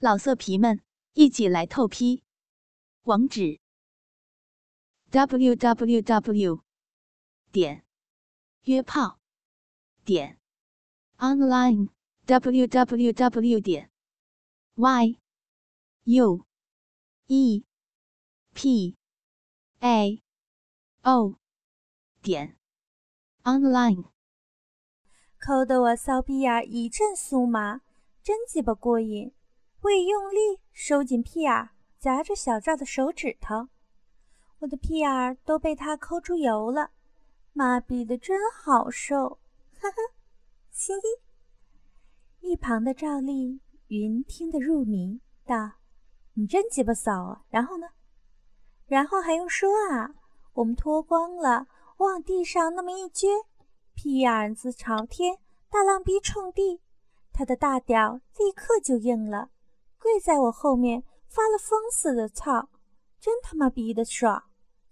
老色皮们，一起来透批！网址：w w w 点约炮点 online w w w 点 y u e p a o 点 online。抠得我骚逼眼一阵酥麻，真鸡巴过瘾！会用力收紧屁眼，夹着小赵的手指头，我的屁眼都被他抠出油了。妈逼的真好受，哈哈，嘻嘻。一旁的赵丽云听得入迷，道：“你真鸡巴骚啊！”然后呢？然后还用说啊？我们脱光了，往地上那么一撅，屁眼子朝天，大浪逼冲地，他的大屌立刻就硬了。跪在我后面发了疯似的操，真他妈逼的爽！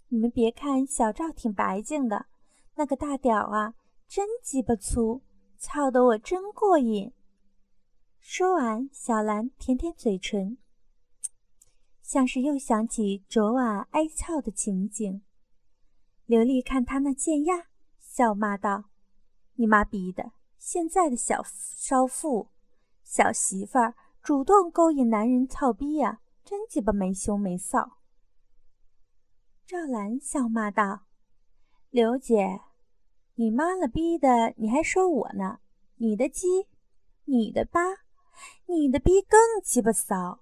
你们别看小赵挺白净的，那个大屌啊，真鸡巴粗，操得我真过瘾。说完，小兰舔舔嘴唇，像是又想起昨晚挨操的情景。刘丽看他那贱样，笑骂道：“你妈逼的，现在的小少妇、小媳妇儿。”主动勾引男人操逼呀，真鸡巴没羞没臊！赵兰笑骂道：“刘姐，你妈了逼的，你还说我呢？你的鸡，你的疤，你的逼更鸡巴骚！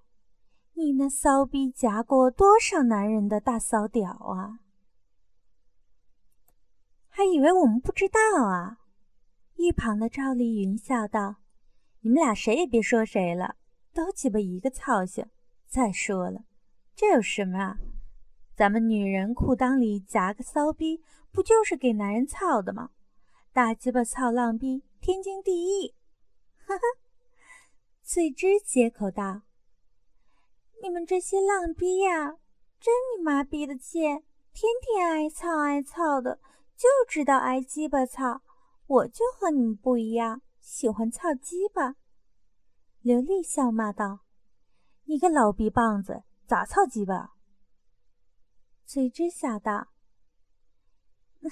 你那骚逼夹过多少男人的大骚屌啊？还以为我们不知道啊！”一旁的赵丽云笑道：“你们俩谁也别说谁了。”都鸡巴一个操性！再说了，这有什么啊？咱们女人裤裆里夹个骚逼，不就是给男人操的吗？大鸡巴操浪逼，天经地义！哈哈。翠芝接口道：“你们这些浪逼呀，真你妈逼的贱！天天挨操挨操的，就知道挨鸡巴操。我就和你们不一样，喜欢操鸡巴。”刘丽笑骂道：“你个老逼棒子，咋操鸡巴？”翠之笑道：“哼，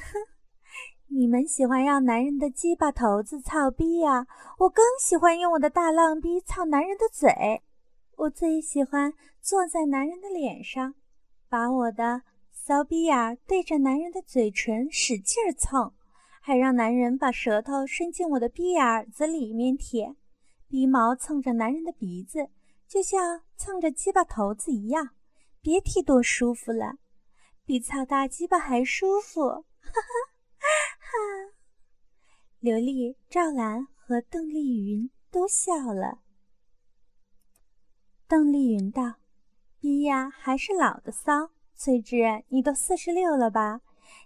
你们喜欢让男人的鸡巴头子操逼呀，我更喜欢用我的大浪逼操男人的嘴。我最喜欢坐在男人的脸上，把我的骚逼眼对着男人的嘴唇使劲蹭，还让男人把舌头伸进我的逼眼子里面舔。”鼻毛蹭着男人的鼻子，就像蹭着鸡巴头子一样，别提多舒服了，比操大鸡巴还舒服！哈哈哈！刘丽、赵兰和邓丽云都笑了。邓丽云道：“逼呀，还是老的骚。翠芝，你都四十六了吧？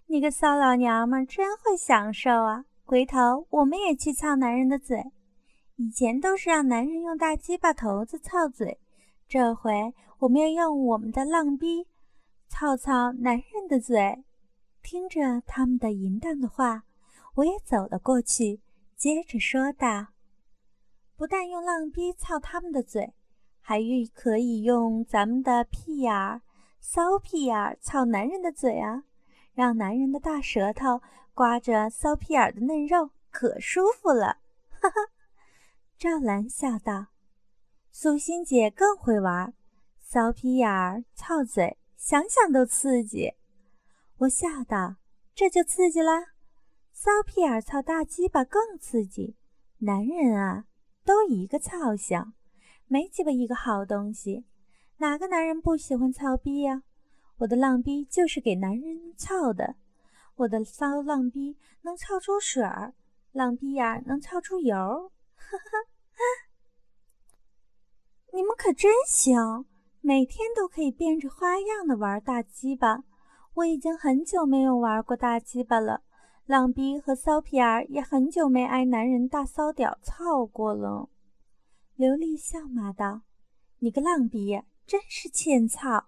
你个骚老娘们真会享受啊！回头我们也去操男人的嘴。”以前都是让男人用大鸡巴头子操嘴，这回我们要用我们的浪逼操操男人的嘴。听着他们的淫荡的话，我也走了过去，接着说道：“不但用浪逼操他们的嘴，还可以用咱们的屁眼儿、骚屁眼儿操男人的嘴啊，让男人的大舌头刮着骚屁眼的嫩肉，可舒服了。”哈哈。赵兰笑道：“素心姐更会玩，骚屁眼儿、操嘴，想想都刺激。”我笑道：“这就刺激啦，骚屁眼儿、操大鸡巴更刺激。男人啊，都一个操性，没鸡巴一个好东西。哪个男人不喜欢操逼呀？我的浪逼就是给男人操的，我的骚浪逼能操出水儿，浪逼眼能操出油。”呵呵，你们可真行，每天都可以变着花样的玩大鸡巴。我已经很久没有玩过大鸡巴了，浪逼和骚皮儿也很久没挨男人大骚屌操过了。刘丽笑骂道：“你个浪逼，真是欠操。”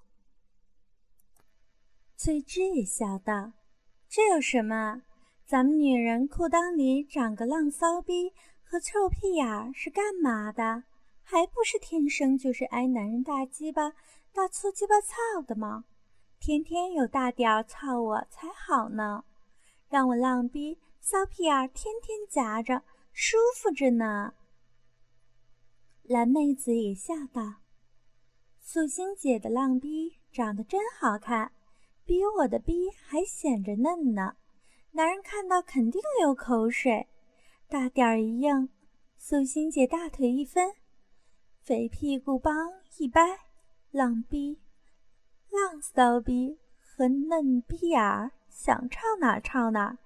翠芝也笑道：“这有什么？咱们女人裤裆里长个浪骚逼。”和臭屁眼儿是干嘛的？还不是天生就是挨男人大鸡巴、大粗鸡巴操的吗？天天有大屌操我才好呢，让我浪逼骚屁眼天天夹着，舒服着呢。蓝妹子也笑道：“素心姐的浪逼长得真好看，比我的逼还显着嫩呢，男人看到肯定流口水。大点儿一样，素心姐大腿一分，肥屁股帮一掰，浪逼。”浪骚逼和嫩逼眼儿，想唱哪唱哪。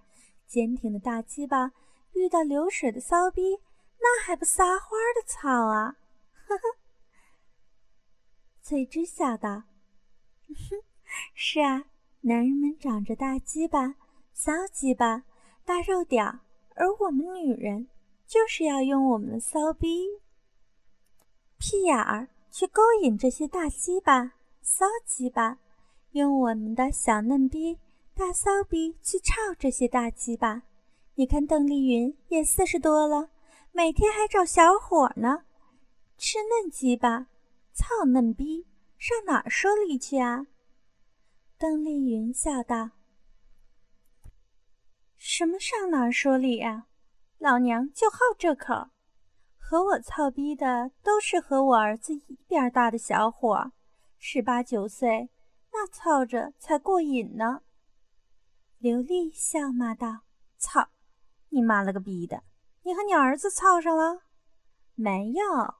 坚挺的大鸡巴遇到流水的骚逼，那还不撒欢的操啊！呵呵。翠芝笑道：“哼，是啊，男人们长着大鸡巴、骚鸡巴、大肉屌，而我们女人就是要用我们的骚逼、屁眼儿去勾引这些大鸡巴。”骚鸡巴，用我们的小嫩逼、大骚逼去操这些大鸡巴。你看邓丽云也四十多了，每天还找小伙呢，吃嫩鸡巴，操嫩逼，上哪儿说理去啊？邓丽云笑道：“什么上哪儿说理啊？老娘就好这口，和我操逼的都是和我儿子一边大的小伙。”十八九岁，那操着才过瘾呢。刘丽笑骂道：“操，你妈了个逼的！你和你儿子操上了？没有，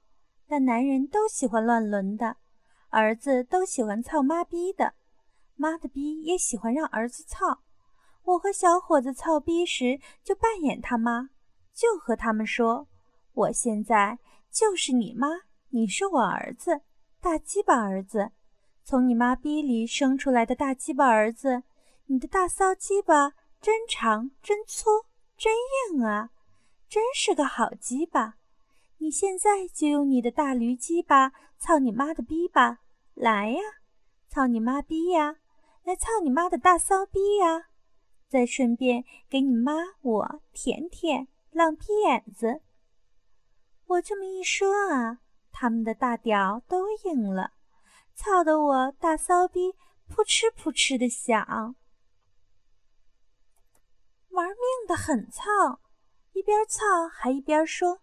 但男人都喜欢乱伦的，儿子都喜欢操妈逼的，妈的逼也喜欢让儿子操。我和小伙子操逼时，就扮演他妈，就和他们说：我现在就是你妈，你是我儿子。”大鸡巴儿子，从你妈逼里生出来的大鸡巴儿子，你的大骚鸡巴真长、真粗、真硬啊，真是个好鸡巴！你现在就用你的大驴鸡巴操你妈的逼吧，来呀，操你妈逼呀，来操你妈的大骚逼呀！再顺便给你妈我舔舔浪屁眼子。我这么一说啊。他们的大屌都硬了，操得我大骚逼扑哧扑哧的响，玩命的很操，一边操还一边说：“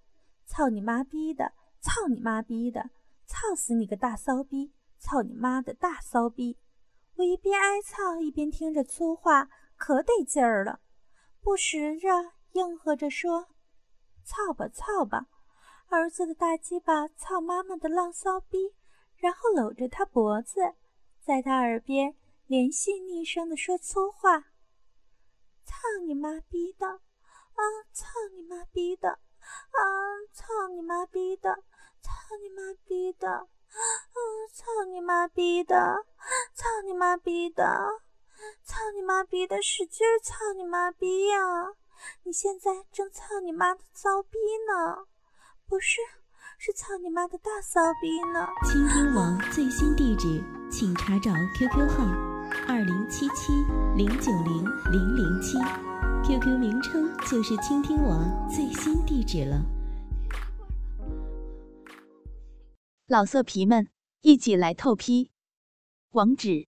操你妈逼的，操你妈逼的，操死你个大骚逼，操你妈的大骚逼！”我一边挨操一边听着粗话，可得劲儿了，不时着应和着说：“操吧，操吧。”儿子的大鸡巴操妈妈的浪骚逼，然后搂着他脖子，在他耳边连续昵声的说粗话：“操你妈逼的！啊，操你妈逼的！啊，操你妈逼的！操你妈逼的！啊，操你妈逼的！操你妈逼的！操你妈逼的！使劲操你妈逼呀！你现在正操你妈的骚逼呢！”不是，是操你妈的大骚逼呢！倾听网最新地址，请查找 QQ 号二零七七零九零零零七，QQ 名称就是倾听网最新地址了。老色皮们，一起来透批，网址